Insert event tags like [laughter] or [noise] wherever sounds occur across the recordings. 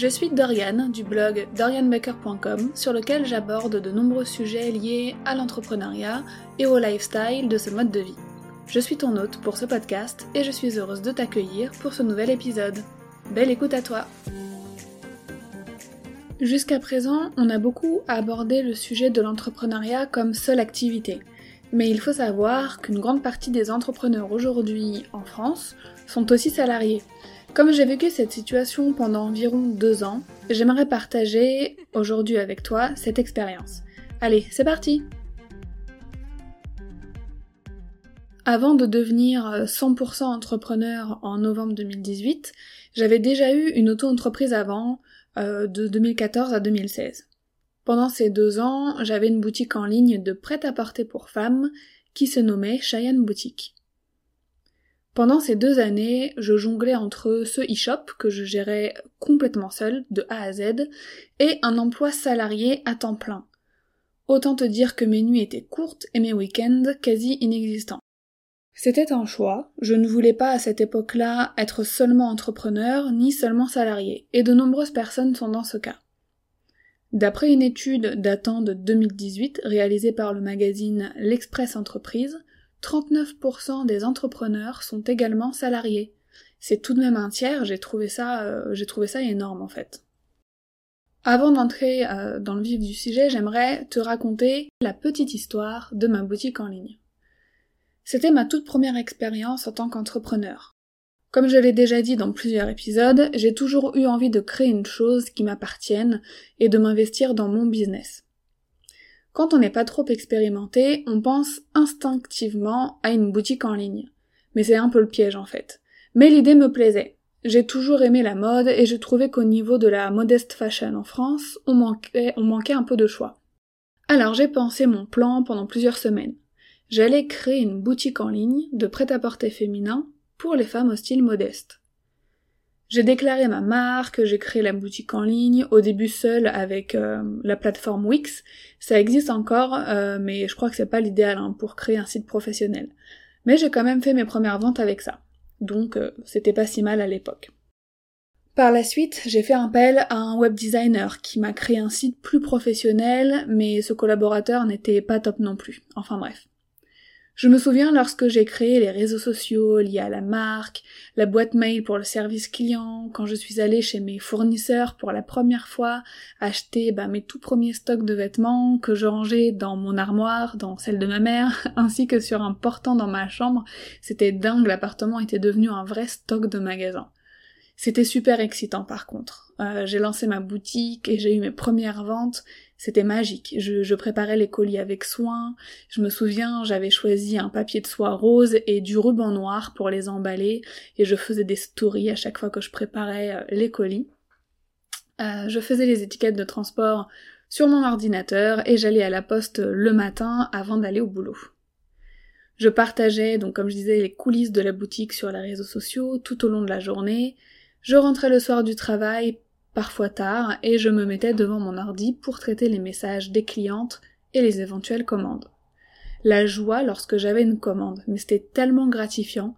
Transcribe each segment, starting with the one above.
Je suis Dorian du blog dorianbaker.com sur lequel j'aborde de nombreux sujets liés à l'entrepreneuriat et au lifestyle de ce mode de vie. Je suis ton hôte pour ce podcast et je suis heureuse de t'accueillir pour ce nouvel épisode. Belle écoute à toi Jusqu'à présent, on a beaucoup abordé le sujet de l'entrepreneuriat comme seule activité. Mais il faut savoir qu'une grande partie des entrepreneurs aujourd'hui en France sont aussi salariés. Comme j'ai vécu cette situation pendant environ deux ans, j'aimerais partager aujourd'hui avec toi cette expérience. Allez, c'est parti Avant de devenir 100% entrepreneur en novembre 2018, j'avais déjà eu une auto-entreprise avant, euh, de 2014 à 2016. Pendant ces deux ans, j'avais une boutique en ligne de prêt-à-porter pour femmes qui se nommait Cheyenne Boutique. Pendant ces deux années, je jonglais entre ce e-shop que je gérais complètement seul, de A à Z, et un emploi salarié à temps plein. Autant te dire que mes nuits étaient courtes et mes week-ends quasi inexistants. C'était un choix, je ne voulais pas à cette époque-là être seulement entrepreneur ni seulement salarié, et de nombreuses personnes sont dans ce cas. D'après une étude datant de 2018 réalisée par le magazine L'Express Entreprise, 39% des entrepreneurs sont également salariés. C'est tout de même un tiers, j'ai trouvé ça, euh, énorme en fait. Avant d'entrer euh, dans le vif du sujet, j'aimerais te raconter la petite histoire de ma boutique en ligne. C'était ma toute première expérience en tant qu'entrepreneur. Comme je l'ai déjà dit dans plusieurs épisodes, j'ai toujours eu envie de créer une chose qui m'appartienne et de m'investir dans mon business. Quand on n'est pas trop expérimenté, on pense instinctivement à une boutique en ligne. Mais c'est un peu le piège en fait. Mais l'idée me plaisait. J'ai toujours aimé la mode et je trouvais qu'au niveau de la modeste fashion en France, on manquait, un peu de choix. Alors j'ai pensé mon plan pendant plusieurs semaines. J'allais créer une boutique en ligne de prêt-à-porter féminin pour les femmes au style modeste. J'ai déclaré ma marque, j'ai créé la boutique en ligne, au début seule avec euh, la plateforme Wix. Ça existe encore, euh, mais je crois que c'est pas l'idéal hein, pour créer un site professionnel. Mais j'ai quand même fait mes premières ventes avec ça. Donc euh, c'était pas si mal à l'époque. Par la suite, j'ai fait appel à un web designer qui m'a créé un site plus professionnel, mais ce collaborateur n'était pas top non plus. Enfin bref. Je me souviens lorsque j'ai créé les réseaux sociaux liés à la marque, la boîte mail pour le service client, quand je suis allée chez mes fournisseurs pour la première fois acheter bah, mes tout premiers stocks de vêtements que je rangeais dans mon armoire, dans celle de ma mère, [laughs] ainsi que sur un portant dans ma chambre. C'était dingue, l'appartement était devenu un vrai stock de magasin. C'était super excitant par contre. Euh, j'ai lancé ma boutique et j'ai eu mes premières ventes c'était magique. Je, préparais les colis avec soin. Je me souviens, j'avais choisi un papier de soie rose et du ruban noir pour les emballer et je faisais des stories à chaque fois que je préparais euh, les colis. Euh, je faisais les étiquettes de transport sur mon ordinateur et j'allais à la poste le matin avant d'aller au boulot. Je partageais, donc comme je disais, les coulisses de la boutique sur les réseaux sociaux tout au long de la journée. Je rentrais le soir du travail parfois tard, et je me mettais devant mon ordi pour traiter les messages des clientes et les éventuelles commandes. La joie lorsque j'avais une commande, mais c'était tellement gratifiant.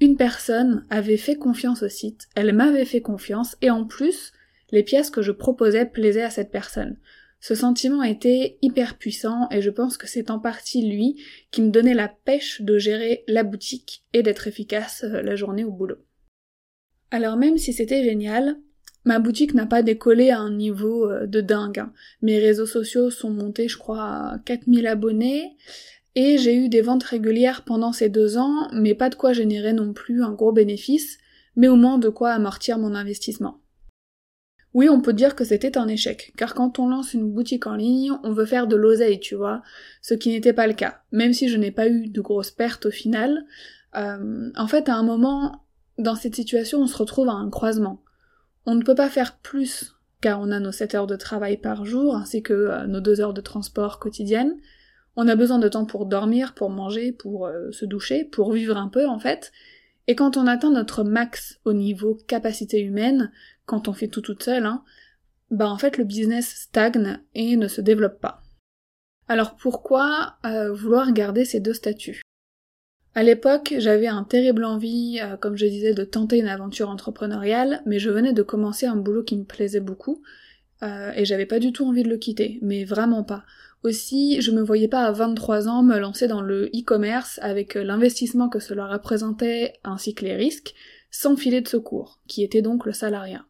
Une personne avait fait confiance au site, elle m'avait fait confiance, et en plus, les pièces que je proposais plaisaient à cette personne. Ce sentiment était hyper puissant et je pense que c'est en partie lui qui me donnait la pêche de gérer la boutique et d'être efficace euh, la journée au boulot. Alors même si c'était génial, ma boutique n'a pas décollé à un niveau euh, de dingue. Hein. Mes réseaux sociaux sont montés, je crois, à 4000 abonnés, et j'ai eu des ventes régulières pendant ces deux ans, mais pas de quoi générer non plus un gros bénéfice, mais au moins de quoi amortir mon investissement. Oui, on peut dire que c'était un échec, car quand on lance une boutique en ligne, on veut faire de l'oseille, tu vois, ce qui n'était pas le cas. Même si je n'ai pas eu de grosses pertes au final, euh, en fait, à un moment, dans cette situation, on se retrouve à un croisement. On ne peut pas faire plus, car on a nos 7 heures de travail par jour, ainsi que euh, nos 2 heures de transport quotidiennes. On a besoin de temps pour dormir, pour manger, pour euh, se doucher, pour vivre un peu en fait. Et quand on atteint notre max au niveau capacité humaine, quand on fait tout toute seule, hein, bah en fait le business stagne et ne se développe pas. Alors pourquoi euh, vouloir garder ces deux statuts? À l'époque, j'avais un terrible envie, euh, comme je disais, de tenter une aventure entrepreneuriale, mais je venais de commencer un boulot qui me plaisait beaucoup, et j'avais pas du tout envie de le quitter, mais vraiment pas. Aussi, je me voyais pas à 23 ans me lancer dans le e-commerce avec l'investissement que cela représentait ainsi que les risques, sans filet de secours, qui était donc le salariat.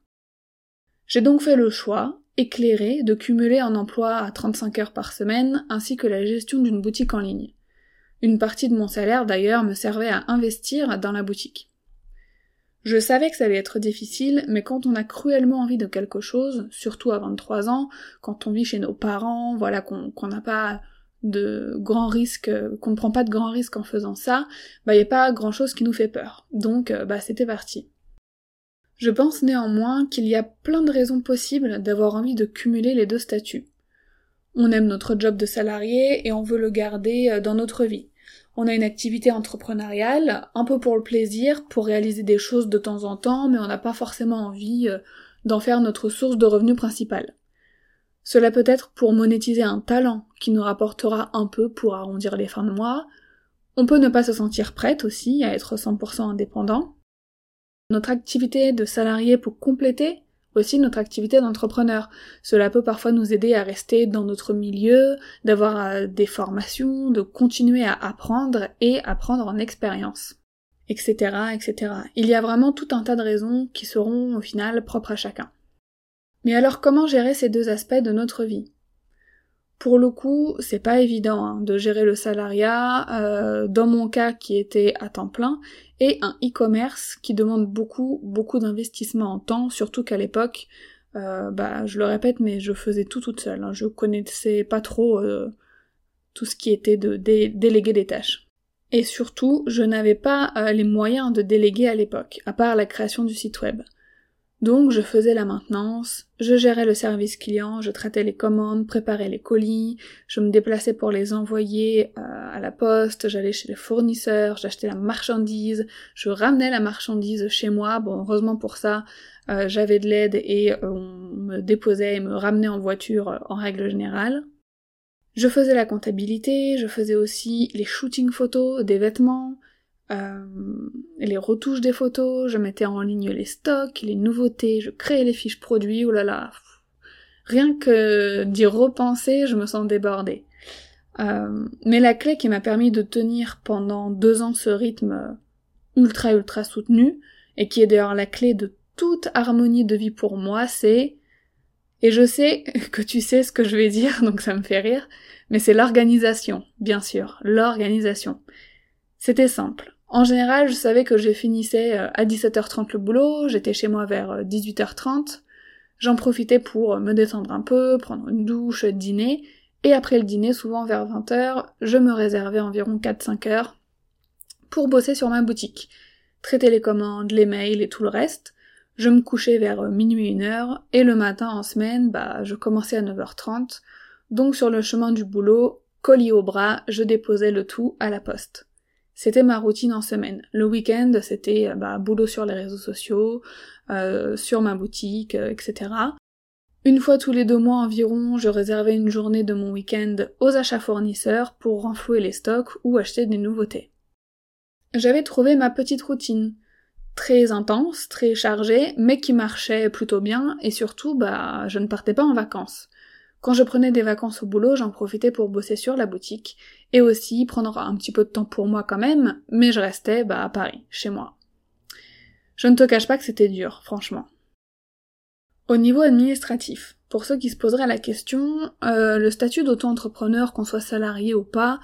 J'ai donc fait le choix, éclairé, de cumuler un emploi à 35 heures par semaine ainsi que la gestion d'une boutique en ligne. Une partie de mon salaire d'ailleurs me servait à investir dans la boutique. Je savais que ça allait être difficile, mais quand on a cruellement envie de quelque chose, surtout à 23 ans, quand on vit chez nos parents, voilà, qu'on n'a pas de grands risques, qu'on ne prend pas de grands risques en faisant ça, bah y a pas grand chose qui nous fait peur. Donc euh, bah c'était parti. Je pense néanmoins qu'il y a plein de raisons possibles d'avoir envie de cumuler les deux statuts. On aime notre job de salarié et on veut le garder euh, dans notre vie on a une activité entrepreneuriale, un peu pour le plaisir, pour réaliser des choses de temps en temps, mais on n'a pas forcément envie euh, d'en faire notre source de revenus principale. Cela peut être pour monétiser un talent qui nous rapportera un peu pour arrondir les fins de mois. On peut ne pas se sentir prête aussi à être 100% indépendant. Notre activité de salarié pour compléter aussi notre activité d'entrepreneur. Cela peut parfois nous aider à rester dans notre milieu, d'avoir euh, des formations, de continuer à apprendre et à prendre en expérience, etc., etc. Il y a vraiment tout un tas de raisons qui seront au final propres à chacun. Mais alors comment gérer ces deux aspects de notre vie? Pour le coup, c'est pas évident hein, de gérer le salariat, euh, dans mon cas qui était à temps plein, et un e-commerce qui demande beaucoup, beaucoup d'investissement en temps, surtout qu'à l'époque, euh, bah, je le répète, mais je faisais tout toute seule. Hein, je connaissais pas trop euh, tout ce qui était de déléguer des tâches. Et surtout, je n'avais pas les moyens de déléguer à l'époque, à part la création du site web. Donc je faisais la maintenance, je gérais le service client, je traitais les commandes, préparais les colis, je me déplaçais pour les envoyer euh, à la poste, j'allais chez les fournisseurs, j'achetais la marchandise, je ramenais la marchandise chez moi. Bon, heureusement pour ça, euh, j'avais de l'aide et euh, on me déposait et me ramenait en voiture en règle générale. Je faisais la comptabilité, je faisais aussi les shootings photos des vêtements, euh, les retouches des photos, je mettais en ligne les stocks, les nouveautés, je créais les fiches produits, oh là là. Rien que d'y repenser, je me sens débordée. Euh, mais la clé qui m'a permis de tenir pendant deux ans ce rythme ultra ultra soutenu, et qui est d'ailleurs la clé de toute harmonie de vie pour moi, c'est, et je sais [laughs] que tu sais ce que je vais dire, donc ça me fait rire, mais c'est l'organisation, bien sûr, l'organisation. C'était simple. En général, je savais que je finissais euh, à 17h30 le boulot, j'étais chez moi vers 18h30, euh, j'en profitais pour me détendre un peu, prendre une douche, dîner, et après le dîner, souvent vers 20h, je me réservais environ 4-5 heures pour bosser sur ma boutique, traiter les commandes, les mails et tout le reste. Je me couchais vers euh, minuit une heure, et le matin en semaine, bah, je commençais à 9h30, donc sur le chemin du boulot, colis au bras, je déposais le tout à la poste. C'était ma routine en semaine. Le week-end, c'était euh, bah, boulot sur les réseaux sociaux, euh, sur ma boutique, euh, etc. Une fois tous les deux mois environ, je réservais une journée de mon week-end aux achats fournisseurs pour renflouer les stocks ou acheter des nouveautés. J'avais trouvé ma petite routine, très intense, très chargée, mais qui marchait plutôt bien, et surtout, bah, je ne partais pas en vacances. Quand je prenais des vacances au boulot, j'en profitais pour bosser sur la boutique, et aussi prendre un petit peu de temps pour moi quand même, mais je restais bah, à Paris, chez moi. Je ne te cache pas que c'était dur, franchement. Au niveau administratif, pour ceux qui se poseraient la question, euh, le statut d'auto-entrepreneur, qu'on soit salarié ou pas,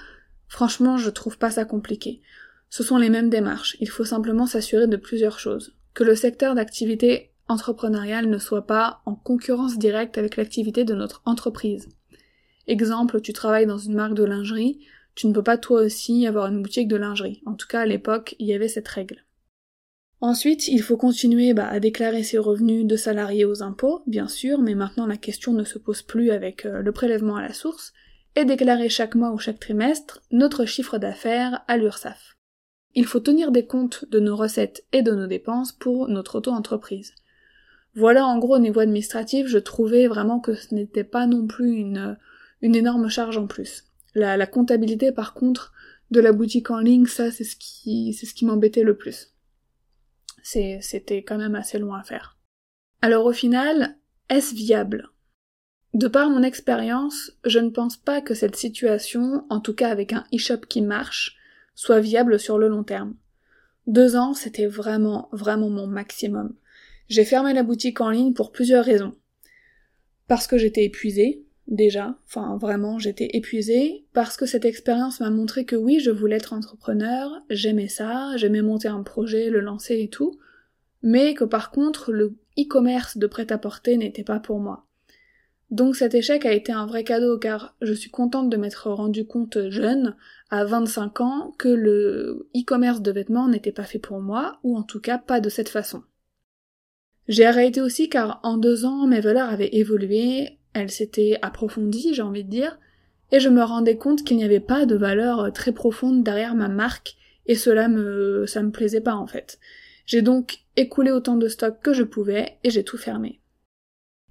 franchement, je trouve pas ça compliqué. Ce sont les mêmes démarches, il faut simplement s'assurer de plusieurs choses. Que le secteur d'activité entrepreneuriale ne soit pas en concurrence directe avec l'activité de notre entreprise. Exemple, tu travailles dans une marque de lingerie, tu ne peux pas toi aussi avoir une boutique de lingerie. En tout cas, à l'époque, il y avait cette règle. Ensuite, il faut continuer bah, à déclarer ses revenus de salarié aux impôts, bien sûr, mais maintenant la question ne se pose plus avec euh, le prélèvement à la source, et déclarer chaque mois ou chaque trimestre notre chiffre d'affaires à l'URSSAF. Il faut tenir des comptes de nos recettes et de nos dépenses pour notre auto-entreprise. Voilà en gros au niveau administratif, je trouvais vraiment que ce n'était pas non plus une, une énorme charge en plus. La, la comptabilité par contre de la boutique en ligne, ça c'est ce qui c'est ce qui m'embêtait le plus c'était quand même assez loin à faire. Alors au final, est-ce viable? De par mon expérience, je ne pense pas que cette situation, en tout cas avec un e-shop qui marche, soit viable sur le long terme. Deux ans, c'était vraiment, vraiment mon maximum. J'ai fermé la boutique en ligne pour plusieurs raisons. Parce que j'étais épuisée, déjà, enfin vraiment j'étais épuisée, parce que cette expérience m'a montré que oui, je voulais être entrepreneur, j'aimais ça, j'aimais monter un projet, le lancer et tout, mais que par contre le e-commerce de prêt-à-porter n'était pas pour moi. Donc cet échec a été un vrai cadeau car je suis contente de m'être rendu compte jeune, à 25 ans, que le e-commerce de vêtements n'était pas fait pour moi, ou en tout cas pas de cette façon. J'ai arrêté aussi car en deux ans mes valeurs avaient évolué, elle s'était approfondie, j'ai envie de dire, et je me rendais compte qu'il n'y avait pas de valeur très profonde derrière ma marque, et cela me, ça me plaisait pas en fait. J'ai donc écoulé autant de stock que je pouvais, et j'ai tout fermé.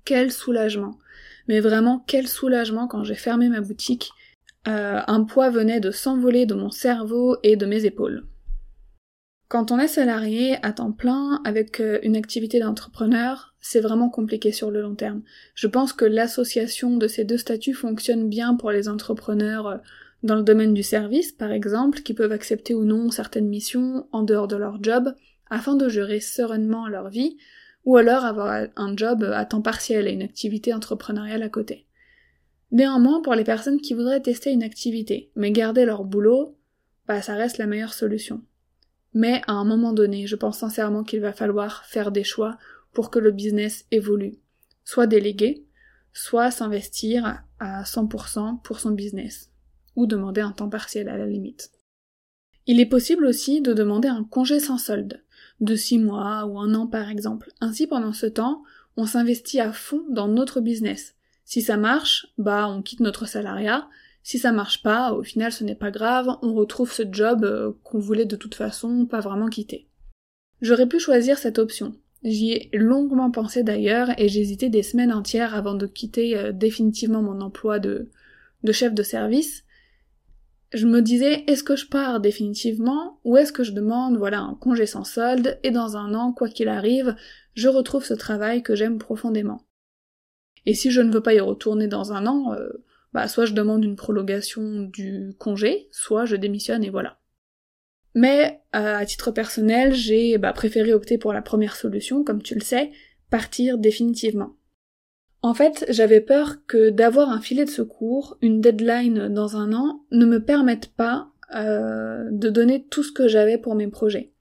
Quel soulagement. Mais vraiment, quel soulagement quand j'ai fermé ma boutique. Euh, un poids venait de s'envoler de mon cerveau et de mes épaules. Quand on est salarié à temps plein avec euh, une activité d'entrepreneur, c'est vraiment compliqué sur le long terme. Je pense que l'association de ces deux statuts fonctionne bien pour les entrepreneurs euh, dans le domaine du service, par exemple, qui peuvent accepter ou non certaines missions en dehors de leur job, afin de gérer sereinement leur vie, ou alors avoir un job à temps partiel et une activité entrepreneuriale à côté. Néanmoins, pour les personnes qui voudraient tester une activité, mais garder leur boulot, bah ça reste la meilleure solution. Mais à un moment donné, je pense sincèrement qu'il va falloir faire des choix pour que le business évolue. Soit déléguer, soit s'investir à 100% pour son business. Ou demander un temps partiel à la limite. Il est possible aussi de demander un congé sans solde, de 6 mois ou un an par exemple. Ainsi pendant ce temps, on s'investit à fond dans notre business. Si ça marche, bah on quitte notre salariat, si ça marche pas, au final ce n'est pas grave, on retrouve ce job euh, qu'on voulait de toute façon pas vraiment quitter. J'aurais pu choisir cette option. J'y ai longuement pensé d'ailleurs et hésité des semaines entières avant de quitter euh, définitivement mon emploi de, de chef de service. Je me disais est-ce que je pars définitivement ou est-ce que je demande voilà un congé sans solde et dans un an quoi qu'il arrive je retrouve ce travail que j'aime profondément. Et si je ne veux pas y retourner dans un an, euh, bah soit je demande une prolongation du congé, soit je démissionne et voilà. Mais euh, à titre personnel, j'ai bah, préféré opter pour la première solution, comme tu le sais, partir définitivement. En fait, j'avais peur que d'avoir un filet de secours, une deadline dans un an, ne me permette pas euh, de donner tout ce que j'avais pour mes projets.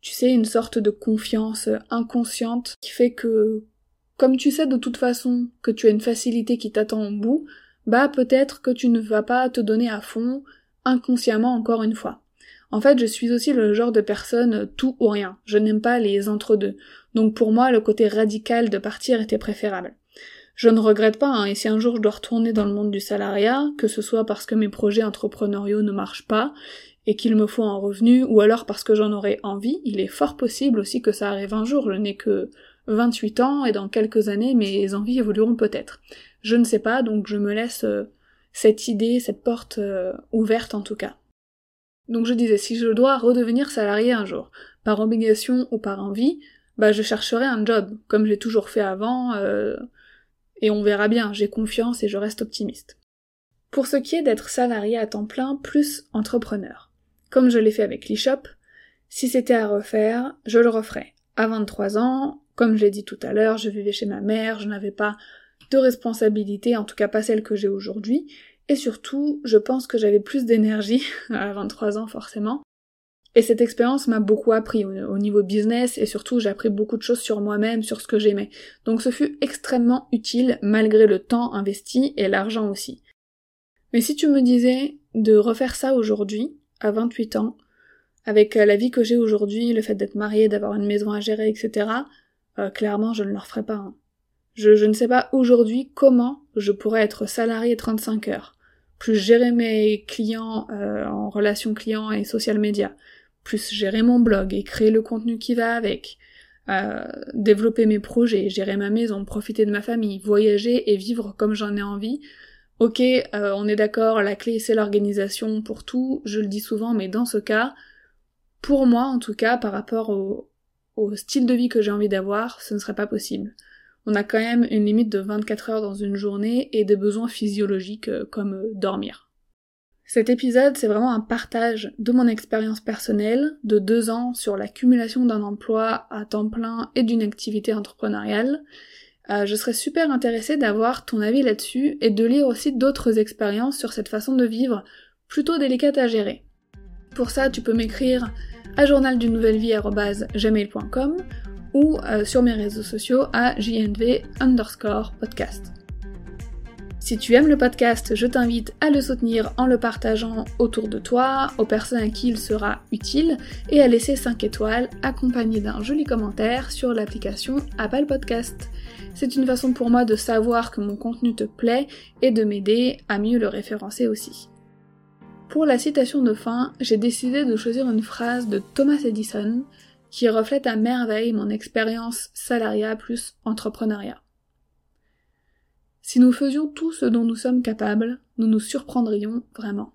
Tu sais, une sorte de confiance inconsciente qui fait que, comme tu sais de toute façon que tu as une facilité qui t'attend au bout, bah peut-être que tu ne vas pas te donner à fond, inconsciemment encore une fois. En fait, je suis aussi le genre de personne tout ou rien. Je n'aime pas les entre-deux. Donc pour moi, le côté radical de partir était préférable. Je ne regrette pas, hein, et si un jour je dois retourner dans le monde du salariat, que ce soit parce que mes projets entrepreneuriaux ne marchent pas, et qu'il me faut un revenu, ou alors parce que j'en aurais envie, il est fort possible aussi que ça arrive un jour. Je n'ai que 28 ans, et dans quelques années, mes envies évolueront peut-être. Je ne sais pas, donc je me laisse euh, cette idée, cette porte euh, ouverte en tout cas. Donc je disais, si je dois redevenir salarié un jour, par obligation ou par envie, bah je chercherai un job, comme j'ai toujours fait avant, euh, Et on verra bien, j'ai confiance et je reste optimiste. Pour ce qui est d'être salarié à temps plein plus entrepreneur. Comme je l'ai fait avec l'eShop, si c'était à refaire, je le referais. À 23 ans, comme je l'ai dit tout à l'heure, je vivais chez ma mère, je n'avais pas de responsabilité, en tout cas pas celle que j'ai aujourd'hui, et surtout, je pense que j'avais plus d'énergie, [laughs] à 23 ans forcément, et cette expérience m'a beaucoup appris au, niveau business et surtout j'ai appris beaucoup de choses sur moi-même, sur ce que j'aimais. Donc ce fut extrêmement utile malgré le temps investi et l'argent aussi. Mais si tu me disais de refaire ça aujourd'hui, à 28 ans, avec euh, la vie que j'ai aujourd'hui, le fait d'être mariée, d'avoir une maison à gérer, etc., euh, clairement je ne le referais pas. Hein. Je, je, ne sais pas aujourd'hui comment je pourrais être salarié 35 heures, plus gérer mes clients euh, en relation client et social media, plus gérer mon blog et créer le contenu qui va avec, euh, développer mes projets, gérer ma maison, profiter de ma famille, voyager et vivre comme j'en ai envie. Ok, on est d'accord, la clé c'est l'organisation pour tout, je le dis souvent, mais dans ce cas, pour moi en tout cas, par rapport au, au style de vie que j'ai envie d'avoir, ce ne serait pas possible. On a quand même une limite de 24 heures dans une journée et des besoins physiologiques euh, comme dormir. Cet épisode, c'est vraiment un partage de mon expérience personnelle de deux ans sur l'accumulation d'un emploi à temps plein et d'une activité entrepreneuriale. Euh, je serais super intéressée d'avoir ton avis là-dessus et de lire aussi d'autres expériences sur cette façon de vivre plutôt délicate à gérer. Pour ça, tu peux m'écrire à journaldunouvelleVie.gmail.com ou euh, sur mes réseaux sociaux à jnv underscore podcast. Si tu aimes le podcast, je t'invite à le soutenir en le partageant autour de toi, aux personnes à qui il sera utile, et à laisser 5 étoiles accompagnées d'un joli commentaire sur l'application Apple Podcast. C'est une façon pour moi de savoir que mon contenu te plaît et de m'aider à mieux le référencer aussi. Pour la citation de fin, j'ai décidé de choisir une phrase de Thomas Edison qui reflète à merveille mon expérience salariat plus entrepreneuriat. Si nous faisions tout ce dont nous sommes capables, nous nous surprendrions vraiment.